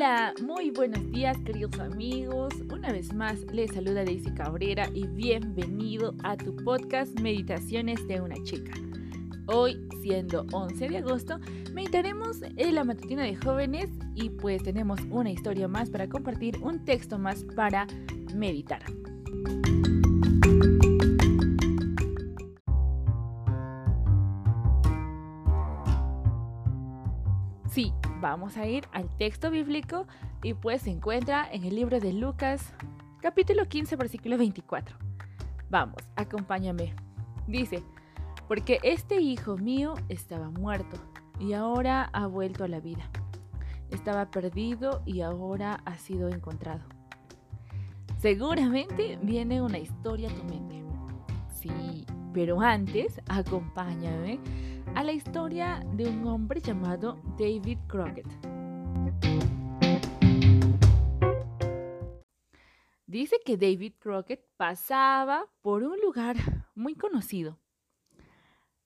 Hola, muy buenos días queridos amigos. Una vez más les saluda Daisy Cabrera y bienvenido a tu podcast Meditaciones de una chica. Hoy, siendo 11 de agosto, meditaremos en la matutina de jóvenes y pues tenemos una historia más para compartir, un texto más para meditar. Sí, vamos a ir al texto bíblico y pues se encuentra en el libro de Lucas, capítulo 15, versículo 24. Vamos, acompáñame. Dice, porque este hijo mío estaba muerto y ahora ha vuelto a la vida. Estaba perdido y ahora ha sido encontrado. Seguramente viene una historia a tu mente. Sí, pero antes acompáñame a la historia de un hombre llamado David Crockett. Dice que David Crockett pasaba por un lugar muy conocido.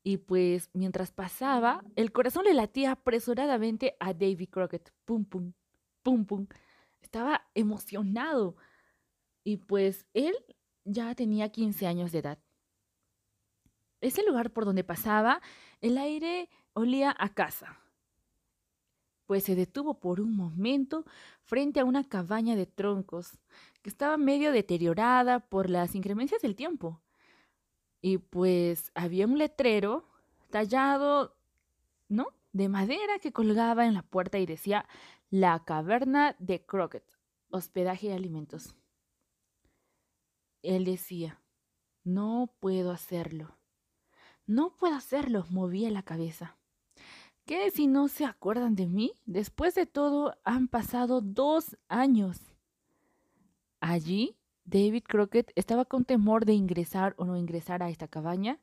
Y pues mientras pasaba, el corazón le latía apresuradamente a David Crockett. Pum, pum, pum, pum. Estaba emocionado. Y pues él ya tenía 15 años de edad. Ese lugar por donde pasaba, el aire olía a casa. Pues se detuvo por un momento frente a una cabaña de troncos que estaba medio deteriorada por las incremencias del tiempo. Y pues había un letrero tallado, ¿no? De madera que colgaba en la puerta y decía La caverna de Crockett, hospedaje y alimentos. Él decía, no puedo hacerlo. No puedo hacerlo, movía la cabeza. ¿Qué si no se acuerdan de mí? Después de todo, han pasado dos años. Allí, David Crockett estaba con temor de ingresar o no ingresar a esta cabaña,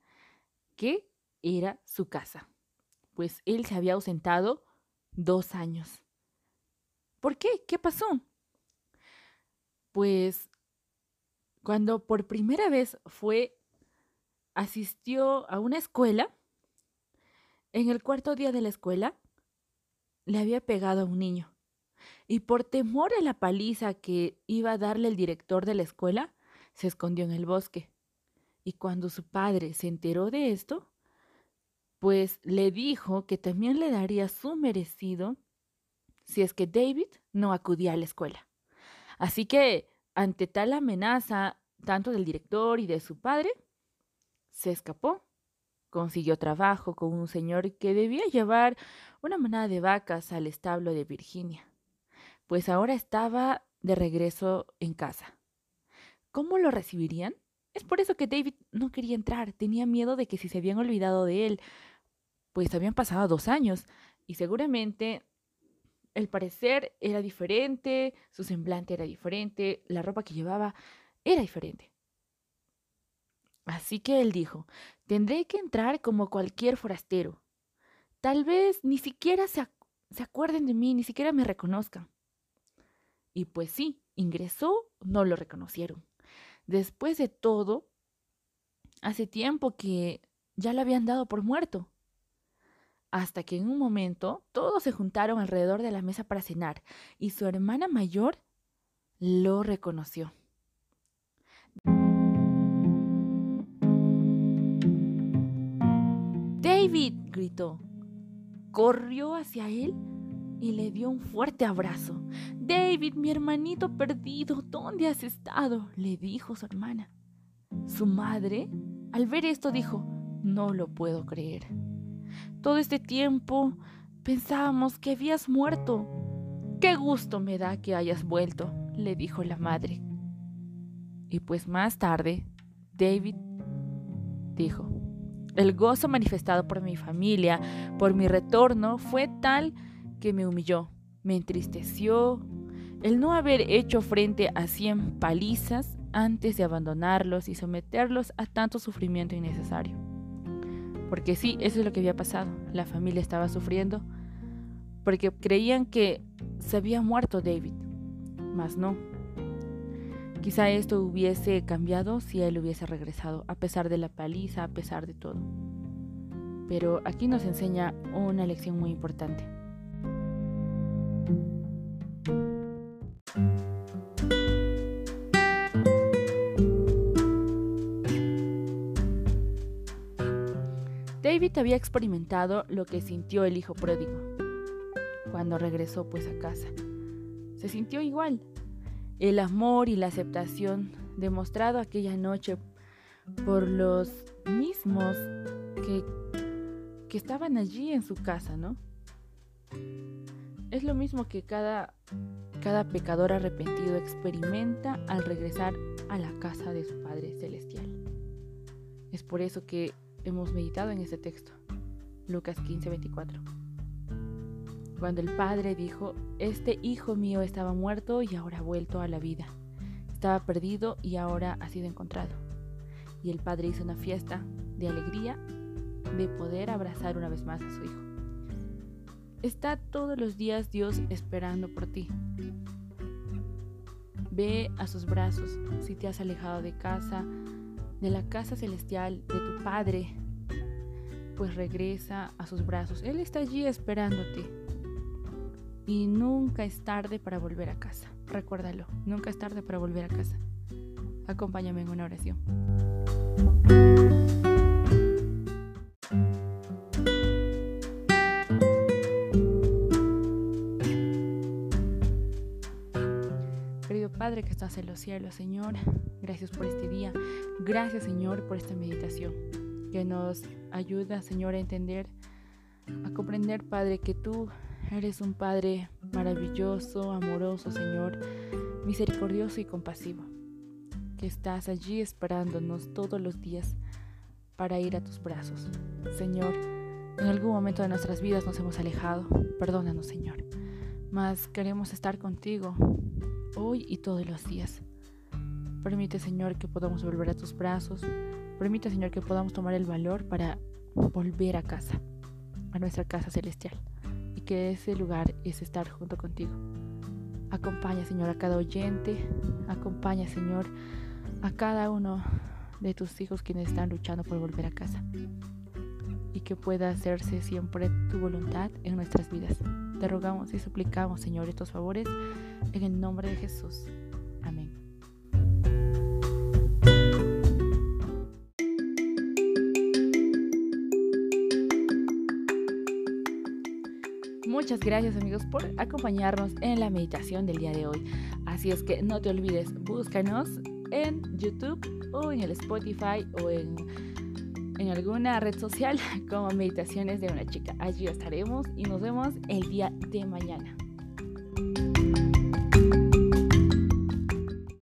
que era su casa, pues él se había ausentado dos años. ¿Por qué? ¿Qué pasó? Pues cuando por primera vez fue asistió a una escuela, en el cuarto día de la escuela, le había pegado a un niño. Y por temor a la paliza que iba a darle el director de la escuela, se escondió en el bosque. Y cuando su padre se enteró de esto, pues le dijo que también le daría su merecido si es que David no acudía a la escuela. Así que, ante tal amenaza, tanto del director y de su padre, se escapó. Consiguió trabajo con un señor que debía llevar una manada de vacas al establo de Virginia, pues ahora estaba de regreso en casa. ¿Cómo lo recibirían? Es por eso que David no quería entrar, tenía miedo de que si se habían olvidado de él, pues habían pasado dos años y seguramente el parecer era diferente, su semblante era diferente, la ropa que llevaba era diferente. Así que él dijo, tendré que entrar como cualquier forastero. Tal vez ni siquiera se, acuerden de mí, ni siquiera me reconozcan. Y pues sí, ingresó, no lo reconocieron. Después de todo, hace tiempo que ya lo habían dado por muerto. Hasta que en un momento todos se juntaron alrededor de la mesa para cenar y su hermana mayor lo reconoció. David, gritó. Corrió hacia él y le dio un fuerte abrazo. David, mi hermanito perdido, ¿dónde has estado? le dijo su hermana. Su madre, al ver esto, dijo, no lo puedo creer. Todo este tiempo pensábamos que habías muerto. Qué gusto me da que hayas vuelto, le dijo la madre. Y pues más tarde, David dijo, el gozo manifestado por mi familia, por mi retorno, fue tal que me humilló, me entristeció el no haber hecho frente a cien palizas antes de abandonarlos y someterlos a tanto sufrimiento innecesario. Porque sí, eso es lo que había pasado. La familia estaba sufriendo porque creían que se había muerto David, mas no. Quizá esto hubiese cambiado si él hubiese regresado, a pesar de la paliza, a pesar de todo. Pero aquí nos enseña una lección muy importante. David había experimentado lo que sintió el hijo pródigo cuando regresó pues a casa. Se sintió igual, el amor y la aceptación demostrado aquella noche por los mismos que, que estaban allí en su casa, ¿no? Es lo mismo que cada, cada pecador arrepentido experimenta al regresar a la casa de su Padre Celestial. Es por eso que hemos meditado en este texto, Lucas 15, 24. Cuando el Padre dijo, este hijo mío estaba muerto y ahora ha vuelto a la vida. Estaba perdido y ahora ha sido encontrado. Y el Padre hizo una fiesta de alegría de poder abrazar una vez más a su hijo. Está todos los días Dios esperando por ti. Ve a sus brazos si te has alejado de casa, de la casa celestial, de tu Padre, pues regresa a sus brazos. Él está allí esperándote. Y nunca es tarde para volver a casa. Recuérdalo, nunca es tarde para volver a casa. Acompáñame en una oración. Querido Padre que estás en los cielos, Señor, gracias por este día. Gracias, Señor, por esta meditación que nos ayuda, Señor, a entender, a comprender, Padre, que tú eres un Padre maravilloso, amoroso, Señor, misericordioso y compasivo, que estás allí esperándonos todos los días para ir a tus brazos. Señor, en algún momento de nuestras vidas nos hemos alejado, perdónanos, Señor, mas queremos estar contigo hoy y todos los días. Permite, Señor, que podamos volver a tus brazos. Permite, Señor, que podamos tomar el valor para volver a casa, a nuestra casa celestial. Que ese lugar es estar junto contigo. Acompaña, Señor, a cada oyente. Acompaña, Señor, a cada uno de tus hijos quienes están luchando por volver a casa. Y que pueda hacerse siempre tu voluntad en nuestras vidas. Te rogamos y suplicamos, Señor, estos favores en el nombre de Jesús. Muchas gracias amigos por acompañarnos en la meditación del día de hoy. Así es que no te olvides, búscanos en YouTube o en el Spotify o en, en alguna red social como Meditaciones de una chica. Allí estaremos y nos vemos el día de mañana.